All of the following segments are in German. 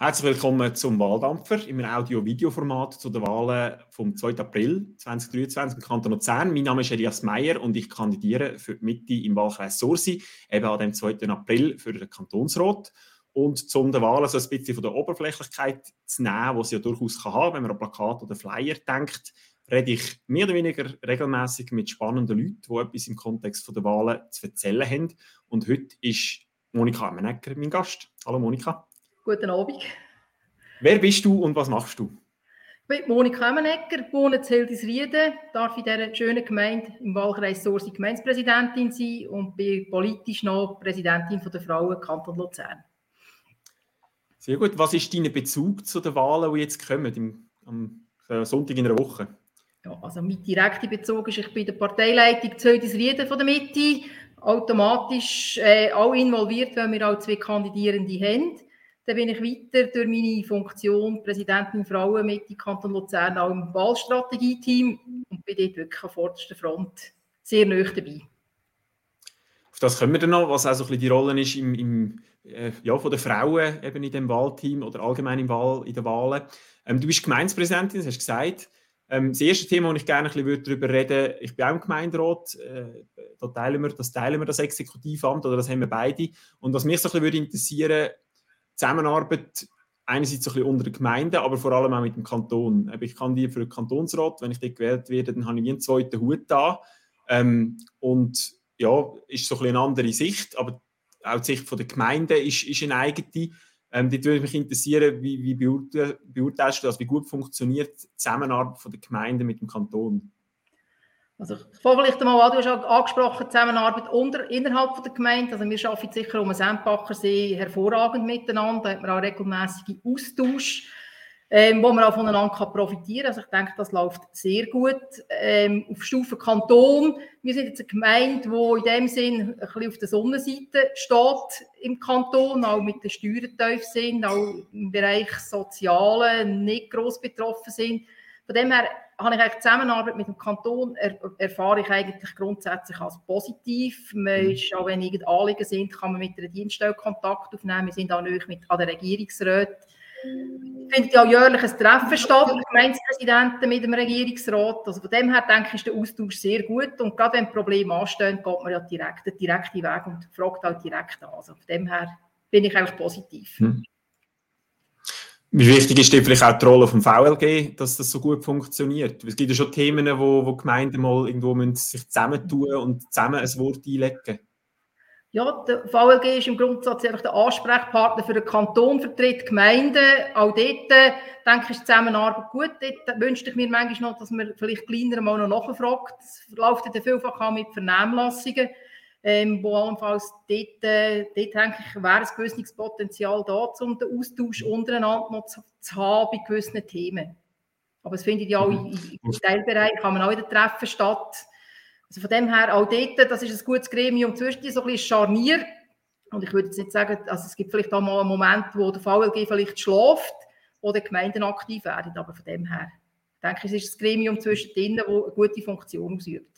Herzlich willkommen zum Wahldampfer im Audio-Video-Format zu den Wahlen vom 2. April 2023 im Kanton Luzern. Mein Name ist Elias Meyer und ich kandidiere für die Mitte im Wahlkreis Sursi, eben an dem 2. April für den Kantonsrat. Und zum den Wahlen so ein bisschen von der Oberflächlichkeit zu nehmen, die sie ja durchaus kann haben, wenn man an Plakat oder Flyer denkt, rede ich mehr oder weniger regelmäßig mit spannenden Leuten, die etwas im Kontext der Wahlen zu erzählen haben. Und heute ist Monika Ammenegger mein Gast. Hallo Monika. Guten Abend. Wer bist du und was machst du? Ich bin Monika Emmenegger, wohne in Hildisrieden, darf in dieser schönen Gemeinde im Wahlkreis Sorsi Gemeindepräsidentin sein und bin politisch noch Präsidentin der Frauen Kanton Luzern. Sehr gut. Was ist dein Bezug zu den Wahlen, die jetzt kommen, im, am äh, Sonntag in einer Woche? Ja, also mein direkter Bezug ist, ich bin der Parteileitung Hildisrieden von der Mitte, automatisch äh, auch involviert, weil wir auch zwei Kandidierende haben. Dann bin ich weiter durch meine Funktion Präsidentin Frauen mit im Kanton Luzern auch im Wahlstrategie-Team und bin dort wirklich an vorderster Front sehr nah dabei. Auf das kommen wir dann noch, was auch so ein bisschen die Rolle ist im, im, äh, ja, von den Frauen eben in dem Wahlteam oder allgemein im Wahl, in den Wahlen. Ähm, du bist Gemeindepräsidentin, das hast du gesagt. Ähm, das erste Thema, wo ich gerne ein bisschen darüber reden ich bin auch im Gemeinderat, äh, da teilen wir, das teilen wir das Exekutivamt oder das haben wir beide. Und was mich so ein bisschen interessieren würde, Zusammenarbeit einerseits ein unter den Gemeinden, aber vor allem auch mit dem Kanton. Ich kann die für den Kantonsrat, wenn ich dort gewählt werde, dann habe ich einen zweiten Hut da. Ähm, und ja, ist so ein eine andere Sicht, aber auch die Sicht der Gemeinden ist, ist eine eigene. Ähm, dort würde mich interessieren, wie, wie beurteilst du das, wie gut funktioniert die Zusammenarbeit der Gemeinden mit dem Kanton? Also ich fange vielleicht mal an, du hast angesprochen, Zusammenarbeit unter, innerhalb der Gemeinde. Also wir arbeiten sicher um den Sempachersee hervorragend miteinander. Da hat man auch regelmäßige Austausch, ähm, wo man auch voneinander kann profitieren kann. Also ich denke, das läuft sehr gut. Ähm, auf Stufe Kanton, wir sind jetzt eine Gemeinde, die in dem Sinn ein bisschen auf der Sonnenseite steht im Kanton, auch mit den Steuern tief sind, auch im Bereich Soziale nicht gross betroffen sind. Von dem her habe ich eigentlich Zusammenarbeit mit dem Kanton er, erfahre ich eigentlich grundsätzlich als positiv. Man mhm. ist, auch wenn irgend Anliegen sind, kann man mit der Dienststelle Kontakt aufnehmen. Wir sind auch mit an der Regierungsrat. Es findet ja jährlich ein Treffen statt, Gemeindepräsidenten mit dem Regierungsrat. Also von dem her denke ich, ist der Austausch sehr gut. Und gerade wenn Probleme anstehen, geht man ja direkt den direkten Weg und fragt auch direkt an. Also von dem her bin ich eigentlich positiv. Hm. Wie wichtig ist vielleicht auch die Rolle vom VLG, dass das so gut funktioniert? Es gibt ja schon Themen, wo, wo Gemeinden mal irgendwo müssen sich zusammentun und zusammen ein Wort einlegen. Ja, der VLG ist im Grundsatz einfach der Ansprechpartner für den Kanton, vertritt Gemeinden. Auch dort, äh, denke ich, ist die Zusammenarbeit gut. Dort wünschte ich mir manchmal noch, dass man vielleicht kleiner mal noch nachfragt. Es läuft ja vielfach auch mit Vernehmlassungen ähm, wo allenfalls dort, äh, dort denke ich, wäre ein gewisses Potenzial da, um den Austausch untereinander noch zu, zu haben bei gewissen Themen. Aber es findet ja auch im mhm. Teilbereich, kann man auch wieder Treffen statt. Also von dem her, auch dort, das ist ein gutes Gremium zwischen so ein bisschen Scharnier. Und ich würde jetzt nicht sagen, also es gibt vielleicht auch mal einen Moment, wo der VLG vielleicht schläft, die Gemeinden aktiv werden, aber von dem her denke ich, es ist ein Gremium zwischen denen, das eine gute Funktion ausübt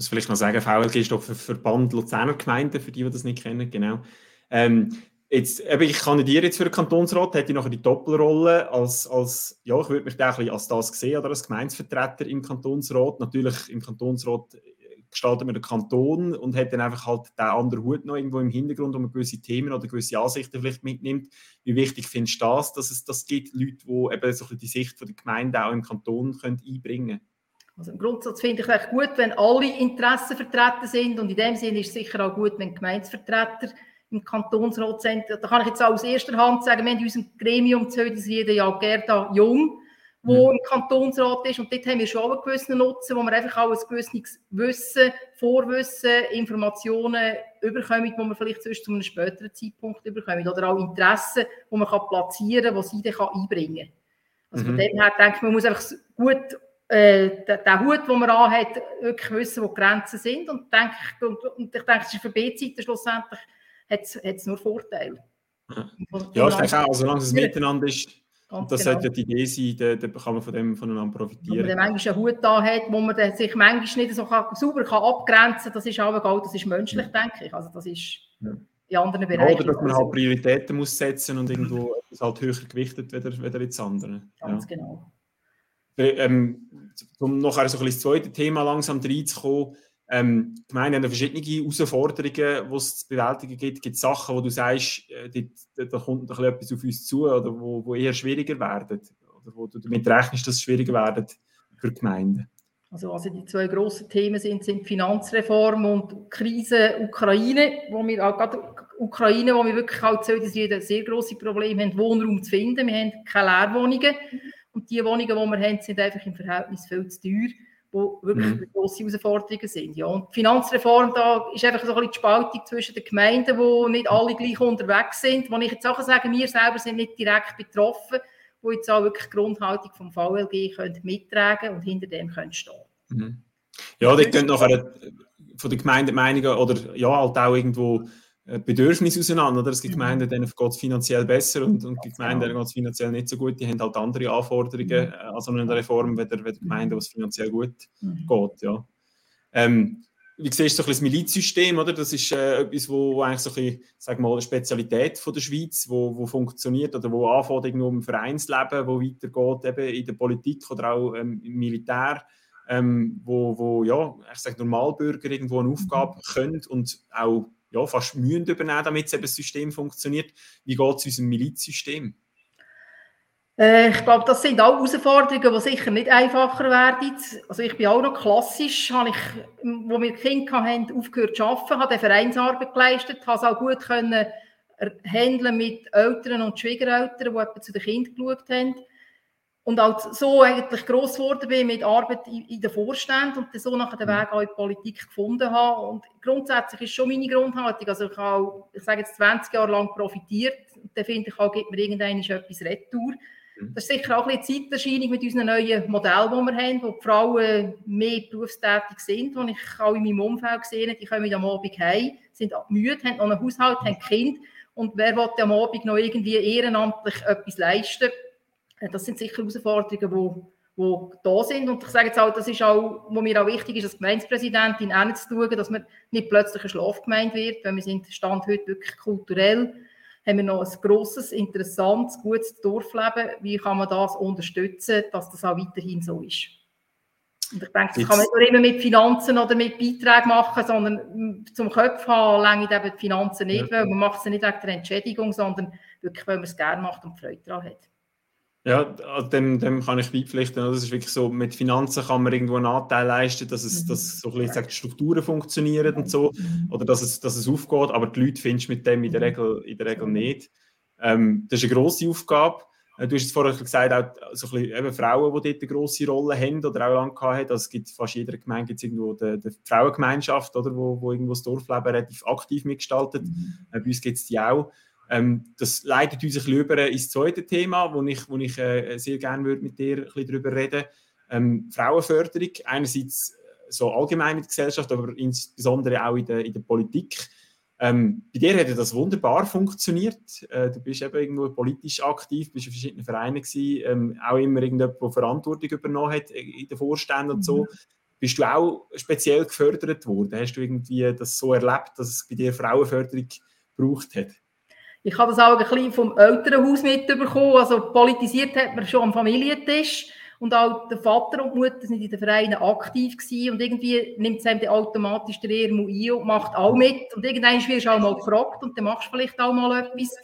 muss vielleicht noch sagen, VLG ist doch Verband Luzerner Gemeinden, für die, die das nicht kennen, genau. Ähm, jetzt, eben, ich kandidiere jetzt für den Kantonsrat, hätte ich nachher die Doppelrolle als, als ja, ich würde mich da ein bisschen als das sehen, oder als Gemeinsvertreter im Kantonsrat. Natürlich im Kantonsrat gestalten wir den Kanton und hat dann einfach halt den anderen Hut noch irgendwo im Hintergrund, wo man gewisse Themen oder gewisse Ansichten vielleicht mitnimmt. Wie wichtig findest du das, dass es das gibt, Leute, die eben so die Sicht von der Gemeinde auch im Kanton können einbringen können? Also im Grundsatz finde ich es gut, wenn alle Interessen vertreten sind und in dem Sinne ist es sicher auch gut, wenn Gemeindevertreter im Kantonsrat sind. Da kann ich jetzt auch aus erster Hand sagen, wir haben in unserem Gremium zu jeder ja Gerda Jung, wo mhm. im Kantonsrat ist und dort haben wir schon einen gewissen Nutzen, wo wir einfach auch ein gewisses Wissen, Vorwissen, Informationen überkommen, die man vielleicht sonst zu einem späteren Zeitpunkt überkommen oder auch Interessen, die man kann platzieren kann, die sie dann einbringen kann. Also mhm. von dem her denke ich, man muss einfach gut äh, den, Hut, den man anhat, wirklich wissen, wo die Grenzen sind. Und, denke, und, und ich denke, es ist für B-Seiten schlussendlich hat es nur Vorteile. Ja, ich denke auch, also solange es miteinander ist, und das genau. sollte ja die Idee sein, dann kann man von dem voneinander profitieren. Wenn man manchmal einen Hut da hat, wo man sich manchmal nicht so kann, sauber kann abgrenzen kann, das ist auch egal, das ist menschlich, ja. denke ich. Also das ist ja. in anderen Bereichen. Oder dass man halt Prioritäten muss setzen und irgendwo ist halt höher gewichtet weder, weder jetzt andere. Ganz ja. genau. Ähm, um ein so ein das zweite Thema langsam reinzukommen, ähm, die Gemeinde haben verschiedene Herausforderungen, die es zu bewältigen gibt. Gibt Sachen, wo du sagst, äh, da, da kommt noch etwas auf uns zu oder wo, wo eher schwieriger werden? Oder wo du damit rechnest, dass es schwieriger werden für die Gemeinden? Also, also die zwei grossen Themen sind, sind Finanzreform und Krise Ukraine, wo wir auch gerade Ukraine, wo wir wirklich auch sehen, dass wir ein sehr grosses Problem haben, Wohnraum zu finden. Wir haben keine Leerwohnungen und die Wohnungen, die wir haben, sind einfach im Verhältnis viel zu teuer wo wirklich mhm. grosse Herausforderungen sind. Ja. Und die Finanzreform, da ist einfach so ein bisschen die Spaltung zwischen den Gemeinden, wo nicht alle gleich unterwegs sind. Wo ich jetzt auch sage, wir selber sind nicht direkt betroffen, wo jetzt auch wirklich die Grundhaltung vom VLG können mittragen und hinter dem können stehen. Mhm. Ja, die können nachher von der Gemeinde Meinungen oder ja, halt auch irgendwo äh, Bedürfnis auseinander. Oder? Es gibt mhm. Gemeinden, denen geht es finanziell besser und, und gibt Gemeinden, denen geht es finanziell nicht so gut. Die haben halt andere Anforderungen mhm. äh, an so eine Reform, weder, weder Gemeinden, wo es finanziell gut mhm. geht. Ja. Ähm, wie siehst du so das Milizsystem, oder? Das ist äh, etwas, wo, wo, eigentlich so ein bisschen, sag mal, eine Spezialität von der Schweiz, wo, wo funktioniert oder wo anfängt irgendwo im Vereinsleben, wo weitergeht eben in der Politik oder auch ähm, im Militär, ähm, wo, wo ja, ich sage Normalbürger irgendwo eine Aufgabe mhm. können und auch ja, fast mühen übernehmen, damit das System funktioniert. Wie geht es unserem Milizsystem? Äh, ich glaube, das sind auch Herausforderungen, die sicher nicht einfacher werden. Also ich bin auch noch klassisch, habe ich, wo wir Kinder hatten, aufgehört zu arbeiten, habe Vereinsarbeit geleistet, habe es auch gut können handeln mit Eltern und Schwiegereltern, die zu den Kindern geschaut haben und auch so eigentlich gross geworden bin mit Arbeit in, in den Vorständen und so nachher den mhm. Weg auch in die Politik gefunden habe. Und grundsätzlich ist schon meine Grundhaltung, also ich habe, ich sage jetzt 20 Jahre lang profitiert und dann finde ich auch, gibt mir irgendwann etwas Retour. Mhm. Das ist sicher auch ein bisschen Zeiterscheinung mit unseren neuen Modellen, die wir haben, wo die Frauen mehr berufstätig sind, die ich auch in meinem Umfeld gesehen die kommen am Abend heim, sind müde, haben noch einen Haushalt, haben Kind und wer will am Abend noch irgendwie ehrenamtlich etwas leisten? Äh, das sind sicher Herausforderungen, die, die da sind. Und ich sage jetzt auch, das ist auch, wo mir auch wichtig ist, als Gemeindepräsidentin auch zu schauen, dass man nicht plötzlich eine Schlafgemeinde wird, weil wir sind Stand heute wirklich kulturell, haben wir noch ein grosses, interessantes, gutes Dorfleben. Wie kann man das unterstützen, dass das auch weiterhin so ist? Und ich denke, das kann man nicht immer mit Finanzen oder mit Beiträgen machen, sondern zum Köpf haben, lange eben die Finanzen nicht, ja. weil man macht es nicht wegen der Entschädigung, sondern wirklich, weil man es gerne macht und Freude daran hat. Ja, also dem, dem kann ich beipflichten. Das ist wirklich so, mit Finanzen kann man irgendwo einen Anteil leisten, dass es, mhm. dass so ein bisschen, die Strukturen funktionieren und so, mhm. oder dass es, dass es aufgeht, aber die Leute findest du mit dem in der mhm. Regel, in der Regel nicht. Ähm, das ist eine grosse Aufgabe. Äh, du hast es vorher gesagt, auch so ein bisschen, eben Frauen, die dort eine grosse Rolle haben oder auch lange gehabt haben. Also es gibt fast jeder Gemeinde gibt's irgendwo die, die Frauengemeinschaft, oder, wo, wo irgendwo das Dorfleben relativ aktiv mitgestaltet. Mhm. Äh, bei uns gibt es die auch. Ähm, das leitet uns ein bisschen über ins zweite Thema, wo ich, wo ich äh, sehr gerne würde mit dir ein bisschen darüber reden ähm, Frauenförderung. Einerseits äh, so allgemein in der Gesellschaft, aber insbesondere auch in der, in der Politik. Ähm, bei dir hat das wunderbar funktioniert. Äh, du bist eben irgendwo politisch aktiv, bist in verschiedenen Vereinen gewesen, ähm, auch immer irgendjemand, der Verantwortung übernommen hat in den Vorständen und so. Mhm. Bist du auch speziell gefördert worden? Hast du irgendwie das so erlebt, dass es bei dir Frauenförderung gebraucht hat? Ich habe das auch ein bisschen vom Elternhaus mitbekommen. Also politisiert hat man schon am Familientisch. Und auch der Vater und die Mutter sind in den Vereinen aktiv gewesen. Und irgendwie nimmt es einem automatisch der Ehrmu ein und macht auch mit. Und irgendwann wirst du auch mal gefragt und dann machst du vielleicht auch mal etwas.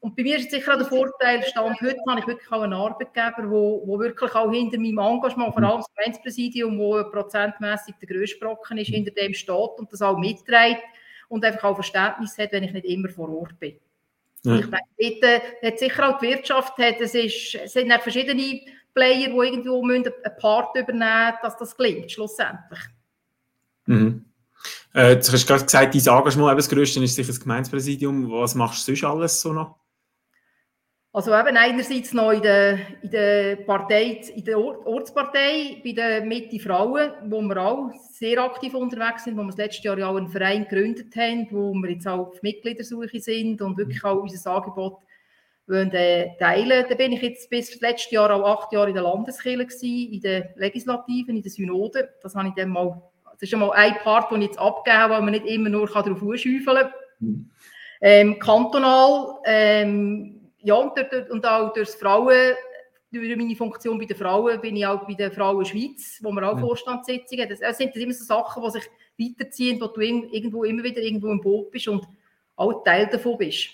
Und bei mir ist sicher auch der Vorteil, Stand heute habe ich wirklich auch einen Arbeitgeber, wo wirklich auch hinter meinem Engagement, vor allem das Gemeinspräsidium, wo prozentmäßig der grösste Brocken ist, hinter dem steht und das auch mitträgt und einfach auch Verständnis hat, wenn ich nicht immer vor Ort bin. Ja. Ich denke, dort hat sicher auch die Wirtschaft, hat, es, ist, es sind auch verschiedene Player, die irgendwo einen Part übernehmen müssen, dass das gelingt, schlussendlich. Mhm. Äh, du hast gerade gesagt, dein Engagement, das Größte ist sicher das Gemeinspräsidium. Was machst du sonst alles so noch? Also eben einerseits noch in der, in der Partei, in der Ortspartei, bei den Mitte Frauen, wo wir auch sehr aktiv unterwegs sind, wo wir das letzte Jahr ja auch einen Verein gegründet haben, wo wir jetzt auch auf Mitgliedersuche sind und wirklich auch unser Angebot wollen, äh, teilen. Da bin ich jetzt bis das letzte Jahr auch acht Jahre in der Landeskirche gewesen, in der Legislativen, in der Synode. Das habe ich dann mal, das ist einmal ein Part, den ich jetzt abgeben weil man nicht immer nur darauf schäufeln kann. Mhm. Ähm, kantonal, ähm, ja, und, auch durch Frauen, durch meine Funktion bei den Frauen bin ich auch bei der Frauen Schweiz, wo wir auch ja. Vorstandssitzungen haben. Das sind immer so Sachen, die sich weiterziehen, wo du irgendwo immer wieder irgendwo im Boot bist und auch Teil davon bist.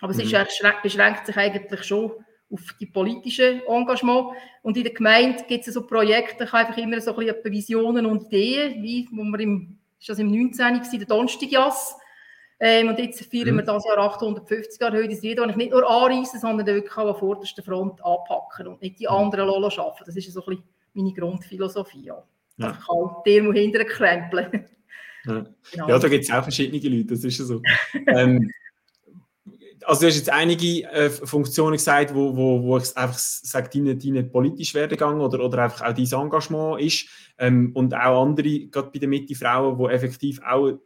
Aber es mhm. ist, beschränkt sich eigentlich schon auf die politische Engagement. Und in der Gemeinde gibt es so Projekte, ich habe einfach immer so ein bisschen Visionen und Ideen, wie wo wir im, ist das im 19. Gewesen, der Donnerstagjass. Ähm, und jetzt feiern mhm. wir das Jahr 850 Jahre heute. Lied, das ich nicht nur anreisen, sondern wirklich auch an vorderster Front anpacken und nicht die mhm. anderen Lolo schaffen. Das ist so ein bisschen meine Grundphilosophie. Ja. Ja. Ich kann dir mal hinterher krempeln. Ja, genau. ja da gibt es auch verschiedene Leute, das ist ja so. ähm, also du hast jetzt einige äh, Funktionen gesagt, wo, wo, wo ich einfach sage, deine, deine politisch Werdegang oder, oder einfach auch dein Engagement ist ähm, und auch andere, gerade bei den Mitte-Frauen, die effektiv auch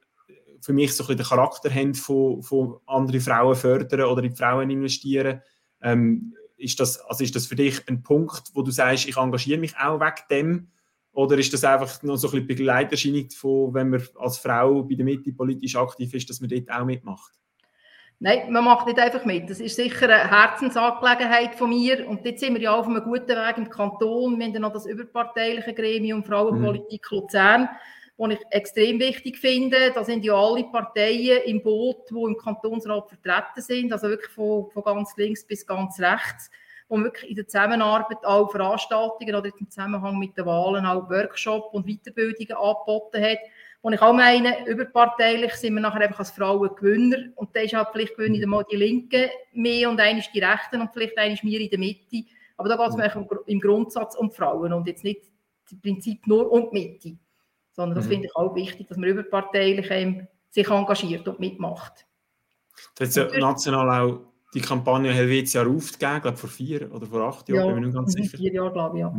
für mich so ein bisschen den Charakter haben von, von anderen Frauen fördern oder in Frauen investieren. Ähm, ist, das, also ist das für dich ein Punkt, wo du sagst, ich engagiere mich auch wegen dem? Oder ist das einfach noch so ein bisschen Begleiterscheinung von, wenn man als Frau bei der Mitte politisch aktiv ist, dass man dort auch mitmacht? Nein, man macht nicht einfach mit. Das ist sicher eine Herzensangelegenheit von mir. Und jetzt sind wir ja auf einem guten Weg im Kanton. Wir haben ja noch das überparteiliche Gremium Frauenpolitik mhm. Luzern, das ich extrem wichtig finde. Da sind ja alle Parteien im Boot, die im Kantonsrat vertreten sind. Also wirklich von, von ganz links bis ganz rechts. Wo wirklich in der Zusammenarbeit auch Veranstaltungen oder im Zusammenhang mit den Wahlen auch Workshops und Weiterbildungen angeboten hat und ich auch meine, überparteilich sind wir nachher einfach als Frauen Gewinner. Und da ist halt vielleicht gewinnen mal die Linken mehr und eine ist die Rechten und vielleicht eine ist mir in der Mitte. Aber da geht es mir im Grundsatz um Frauen und jetzt nicht im Prinzip nur um die Mitte. Sondern das mhm. finde ich auch wichtig, dass man überparteilich ähm, sich engagiert und mitmacht. Da hat ja national auch die Kampagne Helvetia ruft gegeben, glaube vor vier oder vor acht Jahren, ja, bin ich mir ganz mhm, sicher. vier Jahre, glaube ich, ja.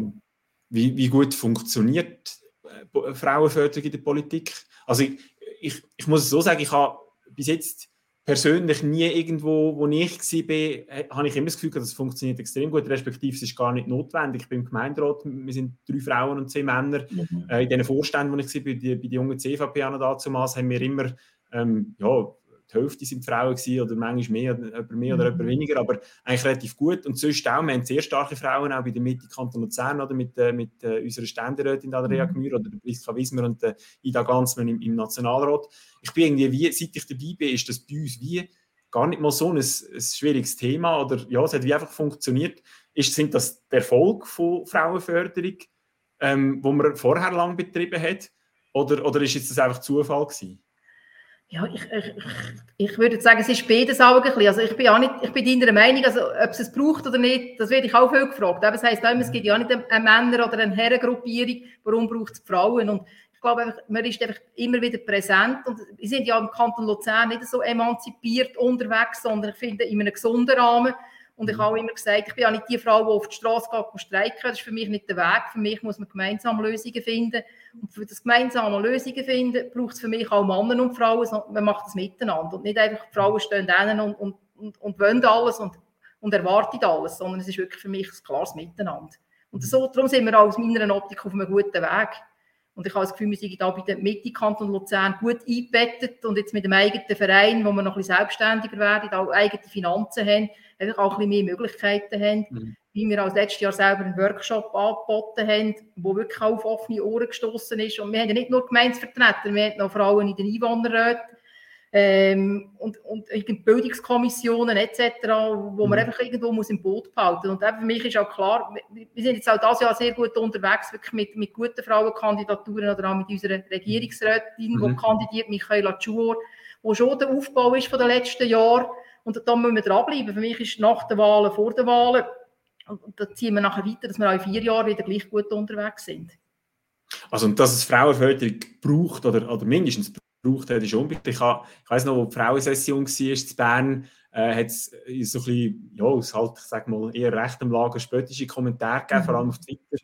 Wie, wie gut funktioniert äh, Frauenförderung in der Politik. Also ich, ich, ich muss es so sagen, ich habe bis jetzt persönlich nie irgendwo, wo ich war, habe ich immer das Gefühl, dass es funktioniert extrem gut, respektive es ist gar nicht notwendig. Ich bin im Gemeinderat, wir sind drei Frauen und zehn Männer. Mhm. Äh, in den Vorständen, wo ich war, bei, die, bei den jungen CVP damals, haben wir immer ähm, ja, die Hälfte sind Frauen gewesen, oder manchmal mehr, oder mehr oder mhm. weniger, aber eigentlich relativ gut. Und sonst auch, wir haben sehr starke Frauen, auch bei der Mitte Kanton Luzern, oder mit, äh, mit äh, unserer Ständerätin Andrea mhm. Gmür oder der Priska Wismer und äh, Ida Ganzmann im, im, Nationalrat. Ich bin irgendwie, wie, seit ich dabei bin, ist das bei uns wie gar nicht mal so ein, ein schwieriges Thema, oder ja, es hat wie einfach funktioniert. Ist, sind das der Erfolg von Frauenförderung, ähm, wo man vorher lang betrieben hat, oder, oder ist jetzt das einfach Zufall gewesen? Ja, ich, ich, ich würde sagen, es ist beides auch ein bisschen. Also ich bin auch nicht, ich bin deiner Meinung, also ob es es braucht oder nicht, das werde ich auch viel gefragt. Aber es heisst auch immer, es gibt ja nicht eine, Männer- oder eine Herrengruppierung, warum braucht es Frauen? Und ich glaube, einfach, man ist einfach immer wieder präsent und wir sind ja im Kanton Luzern nicht so emanzipiert unterwegs, sondern ich finde in einem gesunden Rahmen. Und ich mhm. habe auch immer gesagt, ich bin ja nicht die Frau, die auf die Straße geht und streiken. Das ist für mich nicht der Weg. Für mich muss man gemeinsam Lösungen finden. Und für das gemeinsame Lösungen finden, braucht es für mich auch Männer und Frauen. Man macht das miteinander. Und nicht einfach, die Frauen stehen drinnen und, und, und, und wollen alles und, und erwarten alles, sondern es ist wirklich für mich ein klares Miteinander. Und so, darum sind wir aus meiner Optik auf einem guten Weg. Und ich habe das Gefühl, wir sind da bei der Mitte Kanton Luzern gut eingebettet und jetzt mit dem eigenen Verein, wo wir noch ein bisschen selbstständiger werden, auch eigene Finanzen haben, einfach auch ein bisschen mehr Möglichkeiten haben, mhm. wie wir als letztes Jahr selber einen Workshop angeboten haben, der wirklich auf offene Ohren gestoßen ist. Und wir haben ja nicht nur Gemeinsvertreter, wir haben noch Frauen in den Einwohnerräten ähm, und, und Bildungskommissionen etc., wo man mhm. einfach irgendwo muss im Boot behalten Und für mich ist auch klar, wir sind jetzt auch dieses Jahr sehr gut unterwegs, wirklich mit, mit guten Frauenkandidaturen oder auch mit unserer Regierungsrätin, mhm. die kandidiert, Michaela Tschuor, wo schon der Aufbau ist von den letzten Jahren. Und da müssen wir dranbleiben. Für mich ist nach den Wahlen, vor den Wahlen, und da ziehen wir nachher weiter, dass wir auch in vier Jahren wieder gleich gut unterwegs sind. Also, dass es Frauenförderung braucht oder, oder mindestens braucht hat, ist unbedingt. Ich, habe, ich weiss noch, wo die Frauensession war in Bern, äh, hat es so ein bisschen, ja, aus halt, ich sag mal, eher rechtem Lager spöttische Kommentare gegeben, mhm. vor allem auf Twitter.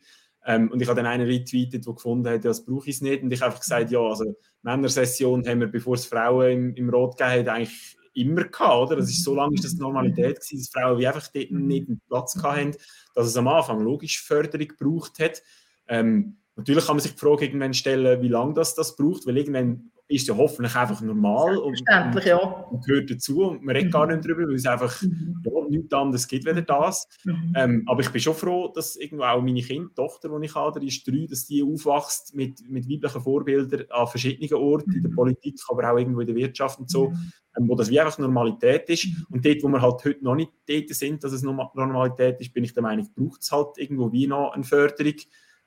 Ähm, und ich habe dann einen retweetet, der gefunden hat, das brauche ich nicht. Und ich habe einfach gesagt, ja, also Männersession haben wir, bevor es Frauen im, im Rot gegeben hat, eigentlich immer gehabt, oder? Das ist, so lange ist das Normalität gewesen, dass Frauen wie einfach dort nicht einen Platz hatten, dass es am Anfang logisch Förderung gebraucht hat. Ähm, natürlich kann man sich die Frage irgendwann stellen, wie lange das, das braucht, weil irgendwann ist ja hoffentlich einfach normal und, und, ja. und, gehört dazu und man redet mhm. gar nicht drüber, weil es einfach mhm. ja, nichts anderes gibt weder das. Mhm. Ähm, aber ich bin schon froh, dass irgendwo auch meine Kind, Tochter, die ich habe, die ist drei, dass die aufwächst mit, mit weiblichen Vorbildern an verschiedenen Orten, in der mhm. Politik, aber auch irgendwo in der Wirtschaft und so, mhm. ähm, wo das wie einfach Normalität ist. Mhm. Und dort, wo wir halt heute noch nicht dort sind, dass es Normalität ist, bin ich der Meinung, braucht es halt irgendwo wie noch eine Förderung.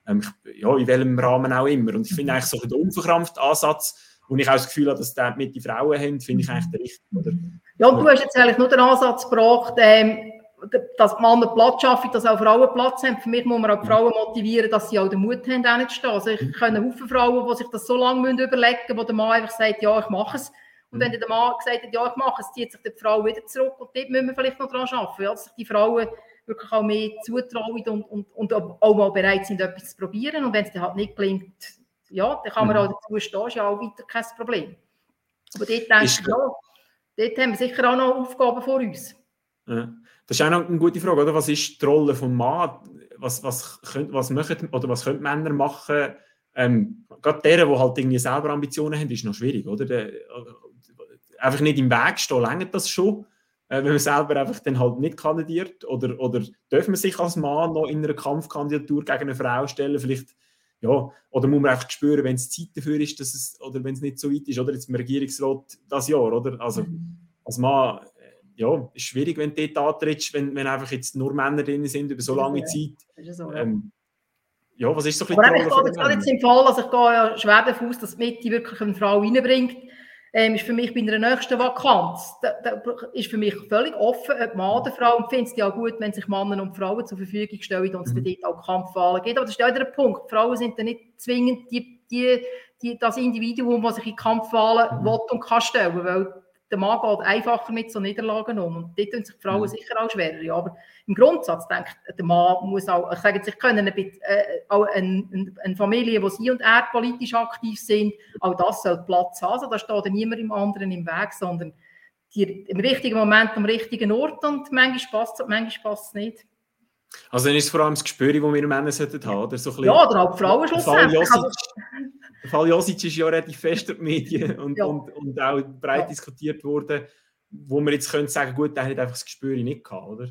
Ähm, ja, in welchem Rahmen auch immer. Und ich finde eigentlich so den unverkrampften Ansatz, und ich auch das Gefühl habe, dass das mit den Frauen haben, finde ich eigentlich der richtige. Oder? Ja, du hast jetzt eigentlich nur den Ansatz gebracht, ähm, dass Männer Platz schaffen, dass auch Frauen Platz haben. Für mich muss man auch die Frauen motivieren, dass sie auch den Mut haben, auch nicht zu stehen. Also ich mhm. kenne Haufen Frauen, die sich das so lange überlegen müssen, wo der Mann einfach sagt, ja, ich mache es. Und mhm. wenn der Mann gesagt hat, ja, ich mache es, zieht sich die Frau wieder zurück und dort müssen wir vielleicht noch dran arbeiten, ja, dass sich die Frauen wirklich auch mehr zutrauen und, und, und auch mal bereit sind, etwas zu probieren. Und wenn es dann halt nicht gelingt, ja, dann kann man mhm. auch dazu stehen, ist ja auch weiter kein Problem. Aber dort denke ich, ja, dort haben wir sicher auch noch Aufgaben vor uns. Ja. Das ist auch noch eine gute Frage, oder? Was ist die Rolle des Mann? Was, was, könnt, was, machen, oder was können Männer machen? Ähm, gerade deren, die halt irgendwie selber Ambitionen haben, ist noch schwierig, oder? Der, einfach nicht im Weg stehen, längert das schon, äh, wenn man selber einfach dann halt nicht kandidiert? Oder, oder dürfen man sich als Mann noch in einer Kampfkandidatur gegen eine Frau stellen? Vielleicht ja, oder muss man einfach spüren, wenn es Zeit dafür ist, dass es, oder wenn es nicht so weit ist, oder jetzt im Regierungsrat das Jahr, oder? Also, mhm. als Mann, äh, ja, ist schwierig, wenn du dort antrittst, wenn, wenn einfach jetzt nur Männer drin sind über so lange Zeit. So, ja. Ähm, ja, was ist so ein bisschen Aber ich gehe jetzt im Fall, also ich gehe ja schwer davon aus, dass die Mitte wirklich eine Frau reinbringt ähm, ist für mich bei einer nächsten Vakanz, da, da ist für mich völlig offen, ob Mann oder Frau, und finde es ja auch gut, wenn sich Männer und Frauen zur Verfügung stellen und es mhm. dort auch Kampfwahlen gibt. Aber das ist ja der Punkt. Frauen sind dann nicht zwingend die, die, die, das Individuum, das sich in Kampfwahlen mhm. will und kann stellen, weil der Mann geht einfacher mit so Niederlagen um. Und dort tun sich die Frauen mhm. sicher auch schwerer. Ja, aber im Grundsatz denke ich, der Mann muss auch, ich sage jetzt, ich können ein bisschen, äh, auch eine, eine Familie, wo sie und er politisch aktiv sind, auch das soll Platz haben. Also da steht niemand im anderen im Weg, sondern die, im richtigen Moment am richtigen Ort und manchmal passt es, manchmal passt es nicht. Also dann ist es vor allem das Gespür, das wir Männer sollten haben, oder? So ja, oder auch die Frauen schlussendlich. Der Fall Josic ist ja relativ fest in den Medien und, ja. und, und auch breit ja. diskutiert worden, wo man jetzt könnte sagen, gut, der hat einfach das Gespür nicht gehabt, oder?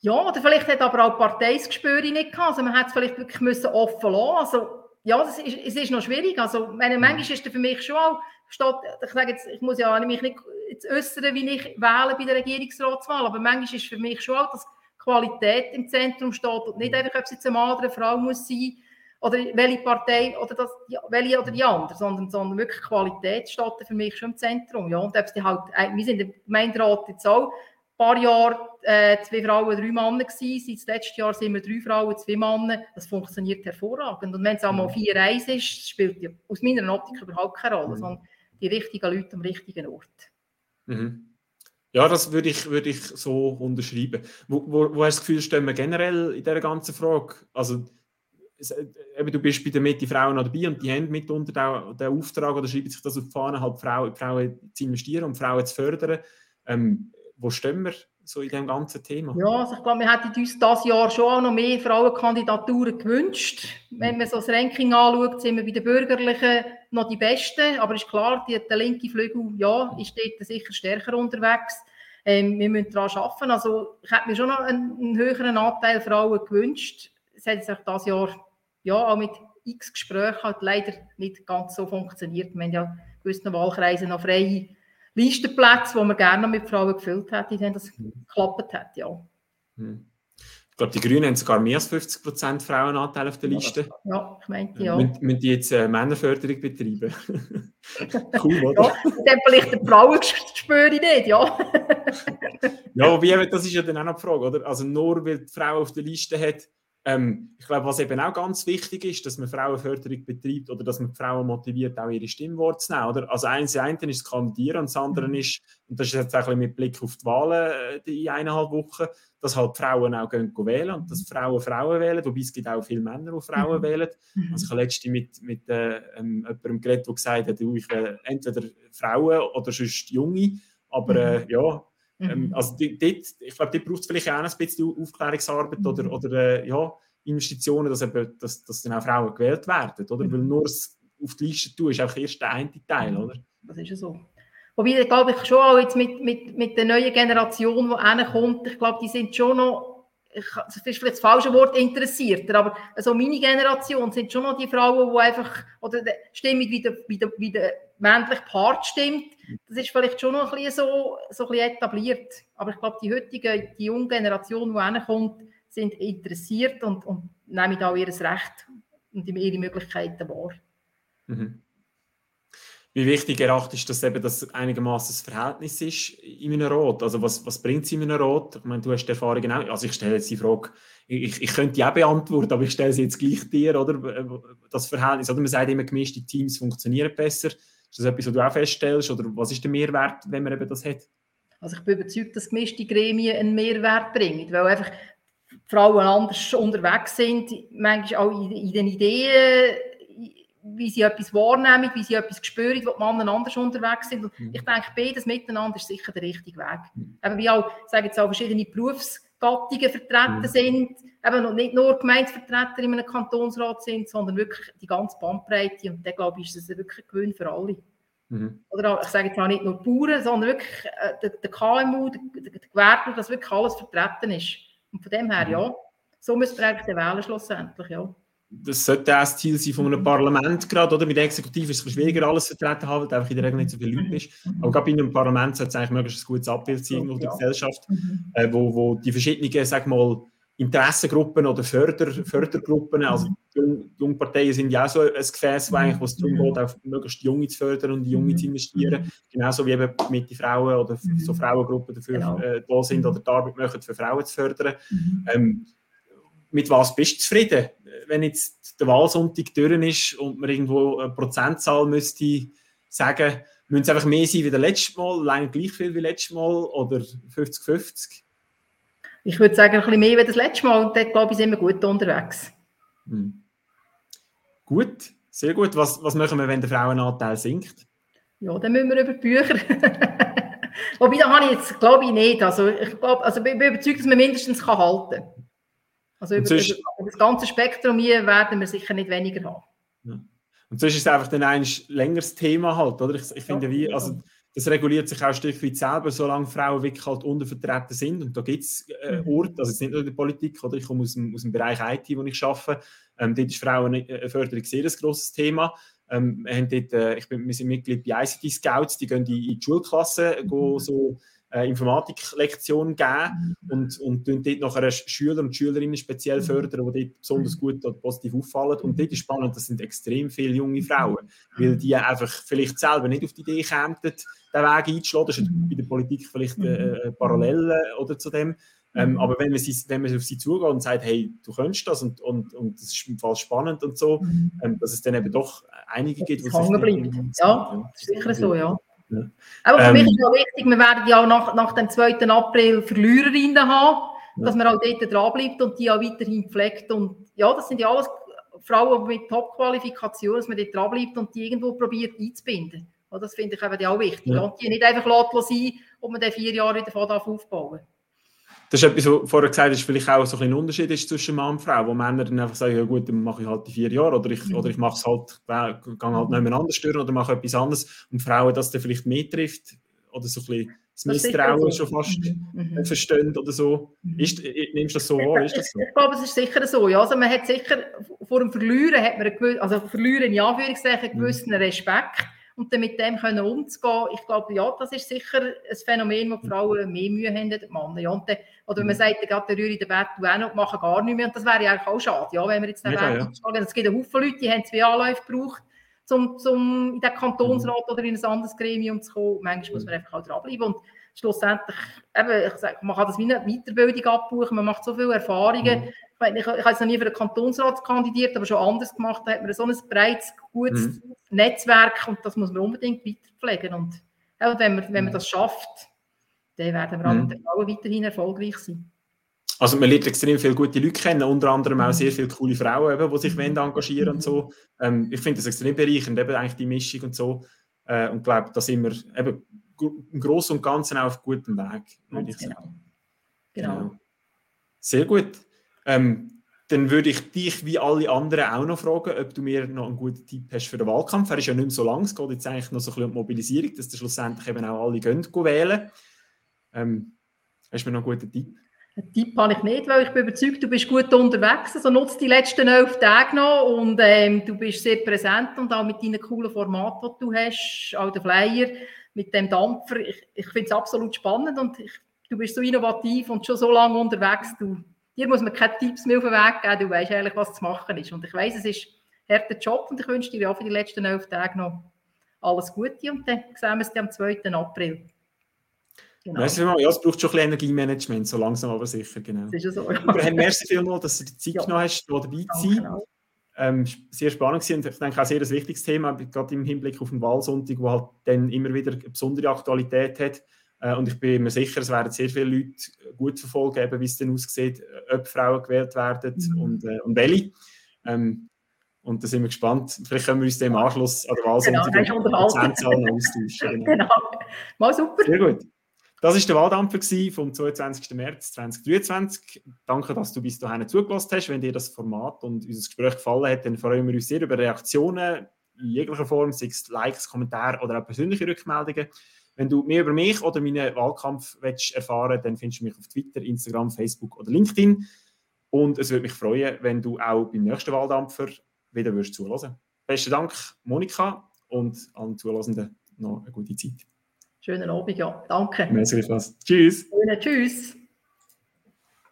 Ja, oder vielleicht hat aber auch die Partei das Gespür nicht gehabt. Also man hätte es vielleicht wirklich müssen offen lassen Also ja, das ist, es ist noch schwierig. Also meine, manchmal ist es für mich schon auch, steht, ich sage jetzt, ich muss ja mich nicht äußern, wie ich wähle bei der Regierungsratswahl, aber manchmal ist für mich schon auch, dass Qualität im Zentrum steht und nicht einfach, ob es jetzt eine Mann oder eine Frau muss sein oder welche Partei oder das, welche oder die andere, sondern, sondern wirklich Qualität steht für mich schon im Zentrum. Ja. Und ob die halt, äh, wir sind im Gemeinderat jetzt auch ein paar Jahre äh, zwei Frauen, drei Männer gewesen. Seit letztem Jahr sind wir drei Frauen, zwei Männer. Das funktioniert hervorragend. Und wenn es einmal vier Eins ist, spielt ja aus meiner Optik überhaupt keine Rolle, mhm. sondern die richtigen Leute am richtigen Ort. Mhm. Ja, das würde ich, würde ich so unterschreiben. Wo, wo, wo hast du das Gefühl, stehen wir generell in dieser ganzen Frage? Also, eben, du bist bei den Mitte Frauen dabei und die haben mitunter den Auftrag oder schreiben sich das auf die Fahne, halt Frauen, Frauen zu investieren und Frauen zu fördern. Ähm, wo stehen wir so in dem ganzen Thema? Ja, also ich glaube, wir hätten uns dieses Jahr schon auch noch mehr Frauenkandidaturen gewünscht. Wenn man so das Ranking anschaut, sind wir bei den Bürgerlichen noch die Besten. Aber ist klar, die, der linke Flügel ja, ist dort sicher stärker unterwegs. Ähm, wir müssen daran arbeiten. Also ich hätte mir schon noch einen, einen höheren Anteil Frauen gewünscht. Es hat sich dieses Jahr ja, auch mit x Gesprächen halt leider nicht ganz so funktioniert. Wir haben ja gewissen Wahlkreisen noch freie Listenplätze, die man gerne mit Frauen gefüllt hätte, wenn das mhm. geklappt hat, ja. Mhm. Ich glaube, die Grünen haben sogar mehr als 50 Prozent Frauenanteil auf der Liste. Ja, ich meinte ja. Müssen, müssen die jetzt äh, Männerförderung betreiben? cool, oder? Ja, dann vielleicht die Frauen spüre ich nicht, ja. ja, wie, das ist ja dann auch noch die Frage, oder? Also nur weil die Frau auf der Liste hat, ähm, ich glaube, was eben auch ganz wichtig ist, dass man Frauenförderung betreibt oder dass man Frauen motiviert, auch ihre Stimmwort zu nehmen. Oder? Also eins, eine ist Kandidieren und das andere mhm. ist, und das ist jetzt auch ein mit Blick auf die Wahlen äh, in eineinhalb Wochen, dass halt Frauen auch gehen, wählen und dass Frauen Frauen wählen, wobei es gibt auch viele Männer, die Frauen mhm. wählen. Mhm. Also ich habe letztens mit, mit äh, ähm, jemandem geredet, der gesagt hat, ich will entweder Frauen oder sonst Junge, aber äh, mhm. ähm, mhm. also dort, ich glaube, dort braucht es vielleicht auch ein bisschen Aufklärungsarbeit oder, mhm. oder äh, ja, Investitionen, dass, eben, dass, dass dann auch Frauen gewählt werden. Oder? Mhm. Weil nur das auf die Liste tun, ist auch erst der eine Teil, oder? Das ist ja so. Wobei, glaube ich, schon auch jetzt mit, mit, mit der neuen Generation, die kommt, ich glaube, die sind schon noch, ich, das ist vielleicht das falsche Wort, interessierter, aber so meine Generation sind schon noch die Frauen, die einfach, oder die Stimmung wie der, wie der, wie der männliche Part stimmt, das ist vielleicht schon noch ein bisschen so, so ein bisschen etabliert. Aber ich glaube, die heutige, die junge Generation, die kommt, sind interessiert und, und nehmen auch ihr Recht und ihre Möglichkeiten wahr. Mhm. Wie wichtig erachtest du, dass eben das einigermaßen das Verhältnis ist in einem Rot? Also was, was bringt es in einem Rot? Ich meine, du hast die Erfahrung genau. Also ich stelle jetzt die Frage, ich, ich könnte die auch beantworten, aber ich stelle sie jetzt gleich dir, oder? Das Verhältnis, oder man sagt immer, gemischte Teams funktionieren besser. Ist das etwas, was du auch feststellst? Oder was ist der Mehrwert, wenn man eben das hat? Also ich bin überzeugt, dass gemischte Gremien einen Mehrwert bringen, weil einfach Frauen anders unterwegs sind, manchmal auch in, den Ideen, wie sie etwas wahrnehmen, wie sie etwas spüren, wo die Männer anders unterwegs sind. Und mhm. ich denke, beides miteinander ist sicher der richtige Weg. Mhm. Eben wie auch, sage jetzt auch, verschiedene Berufsgattungen vertreten mhm. sind, eben nicht nur Gemeinsvertreter in einem Kantonsrat sind, sondern wirklich die ganze Bandbreite. Und da glaube ich, ist das wirklich ein Gewinn für alle. Mhm. Oder ich sage jetzt auch nicht nur Bauern, sondern wirklich äh, der, der, KMU, der, der, der Gewerbler, dass wirklich alles vertreten ist. Und von dem her, ja, so müssen wir eigentlich wählen schlussendlich, ja. Das sollte auch das Ziel sein von einem Parlament gerade, oder? Mit der Exekutive ist es schwieriger, alles vertreten haben, weil einfach in der Regel nicht so viel Leute ist. Aber gerade bei einem Parlament sollte es eigentlich möglichst ein gutes Abbild sein auf der Gesellschaft, äh, wo, wo die verschiedenen, sag mal, Interessengruppen oder Förder, Fördergruppen, also die Jungparteien sind ja auch so ein Gefäß, wo, es darum geht, auch möglichst Junge zu fördern und die Junge zu investieren. Genauso wie eben mit den Frauen oder so Frauengruppen dafür genau. äh, da sind oder die Arbeit machen, für Frauen zu fördern. Mhm. Ähm, mit was bist du zufrieden, wenn jetzt der Wahlsonntag durch ist und man irgendwo eine Prozentzahl müsste sagen, müssen es einfach mehr sein wie das letzte Mal, allein gleich viel wie letztes Mal oder 50-50? Ich würde sagen, ein bisschen mehr wie das letzte Mal und dort, glaube ich, sind wir gut unterwegs. Hm. Gut, sehr gut. Was, was machen wir, wenn der Frauenanteil sinkt? Ja, dann müssen wir über die Bücher. Wobei, da habe ich jetzt, glaube ich, nicht. Also, ich glaube, also, bin überzeugt, dass man mindestens kann halten kann. Also über, sonst, über, das ganze Spektrum hier werden wir sicher nicht weniger haben. Ja. Und sonst ist es einfach dann ein längeres Thema halt, oder? Ich, ich finde, wie, also, das reguliert sich auch ein Stück weit selber, solange Frauen wirklich halt untervertreten sind. Und da gibt es äh, Orte, also es ist nicht nur in der Politik, oder ich komme aus dem, aus dem Bereich IT, wo ich arbeite. Ähm, dort ist Frauenförderung sehr ein grosses Thema. Ähm, wir, dort, äh, ich bin, wir sind Mitglied bei ICT Scouts, die gehen in, in die Schulklasse, mhm. so äh, Informatiklektion geben und, und dort nachher Schüler und Schülerinnen speziell fördern, die dort besonders gut oder positiv auffallen. Und dort ist spannend, das sind extrem viele junge Frauen, weil die einfach vielleicht selber nicht auf die Idee kämen, den Weg einzuschlagen. Das ist bei der Politik vielleicht äh, parallel oder zu dem. Ähm, aber wenn man, sie, wenn man auf sie zugeht und sagt, hey, du könntest das und, und, und das ist im Fall spannend und so, ähm, dass es dann eben doch einige gibt, die sich. Ja, sicher so, ja. Ja. Aber für ähm, mich ist auch wichtig, wir werden ja nach, nach dem 2. April Verliererinnen haben, ja. dass man auch dort dranbleibt und die auch weiterhin pflegt. Und ja, das sind ja alles Frauen mit Top-Qualifikationen, dass man dort dranbleibt und die irgendwo probiert einzubinden. Und das finde ich eben auch wichtig. Ja. Und die nicht einfach sein und man dann vier Jahre wieder von aufbauen das ist etwas, was du vorher gesagt hast, vielleicht auch so ein, Unterschied ist zwischen Mann und Frau, wo Männer dann einfach sagen, ja gut, dann mache ich halt die vier Jahre oder ich, mhm. oder ich mache es halt, gehe halt nicht mehr anders stören oder mache etwas anderes und Frauen das dann vielleicht mehr trifft oder so ein bisschen das Misstrauen schon fast mhm. mhm. verstehen oder so. Mhm. Ist, nimmst du das so wahr? Ist das so? Ich glaube, es ist sicher so. Ja. Also man hat sicher, vor dem Verlieren hat man, einen, also Verlieren in Anführungszeichen, einen gewissen Respekt und dann mit dem können umzugehen. Ich glaube, ja, das ist sicher ein Phänomen, wo die Frauen mehr Mühe haben als die Männer. Ja, und dann, oder wenn man sagt, gerade der Rühre der Bett auch noch, machen gar nichts mehr, und das wäre ja eigentlich auch schade, ja, wenn wir jetzt den ja. Es gibt einen Haufen Leute, die haben zwei Anläufe gebraucht, um zum in den Kantonsrat mhm. oder in ein anderes Gremium zu kommen. Manchmal muss man einfach auch dranbleiben und schlussendlich, eben, ich sage, man kann das wie eine Weiterbildung abbuchen, man macht so viele Erfahrungen. Mhm. Ich, ich, ich habe jetzt noch nie für den Kantonsrat kandidiert, aber schon anders gemacht, da hat man so ein breites, gutes mhm. Netzwerk und das muss man unbedingt weiterpflegen. Und, ja, wenn, man, wenn man das schafft, dann werden wir mhm. alle weiterhin erfolgreich sein. Also man lernt extrem viele gute Leute kennen, unter anderem auch sehr viele coole Frauen, eben, die sich mhm. engagieren und so. Ähm, ich finde das extrem bereichernd, eben eigentlich die Mischung und so. Äh, und glaube, da sind wir eben im Großen und Ganzen auf gutem Weg, würde ich sagen. Genau. genau. Sehr gut. Ähm, dann würde ich dich wie alle anderen auch noch fragen, ob du mir noch einen guten Tipp hast für den Wahlkampf. Er ist ja nicht mehr so lang, es geht jetzt eigentlich noch so ein bisschen um die Mobilisierung, dass dann schlussendlich eben auch alle gehen, gehen wählen. Ähm, hast du mir noch einen guten Tipp? Einen Tipp habe ich nicht, weil ich bin überzeugt, du bist gut unterwegs. Also nutze die letzten elf Tage noch und ähm, du bist sehr präsent und auch mit deinen coolen Formaten, die du hast, auch der Flyer mit dem Dampfer. Ich, ich finde es absolut spannend und ich, du bist so innovativ und schon so lange unterwegs. Du, dir muss man keine Tipps mehr auf den Weg geben. Du weißt eigentlich, was zu machen ist. Und ich weiß, es ist ein harter Job und ich wünsche dir auch für die letzten elf Tage noch alles Gute und dann sehen wir uns am 2. April. Genau. Merci vielmals. Ja, es braucht schon ein bisschen Energiemanagement, so langsam aber sicher. Genau. Das ist ja so. Ja. Aber merci vielmals, dass du die Zeit ja. genommen hast, hier dabei zu sein. Ähm, sehr spannend gewesen und ich denke auch sehr ein wichtiges Thema, gerade im Hinblick auf den Wahlsonntag, wo halt dann immer wieder eine besondere Aktualität hat. Äh, und ich bin mir sicher, es werden sehr viele Leute gut verfolgen, eben, wie es dann aussieht, ob Frauen gewählt werden mhm. und, äh, und welche. Ähm, und da sind wir gespannt. Vielleicht können wir uns dem Anschluss an der Wahlsonntag genau, Prozentzahlen austauschen. Genau. Mal super. Sehr gut. Das war der Wahldampfer vom 22. März 2023. Danke, dass du bis dahin zugelassen hast. Wenn dir das Format und unser Gespräch gefallen hat, dann freuen wir uns sehr über Reaktionen in jeglicher Form, sei es Likes, Kommentare oder auch persönliche Rückmeldungen. Wenn du mehr über mich oder meinen Wahlkampf willst erfahren dann findest du mich auf Twitter, Instagram, Facebook oder LinkedIn. Und es würde mich freuen, wenn du auch beim nächsten Wahldampfer wieder würdest zuhören. Besten Dank, Monika, und allen Zuhörenden noch eine gute Zeit. Schönen Abend, ja. Danke. Merci, Tschüss. Tschüss.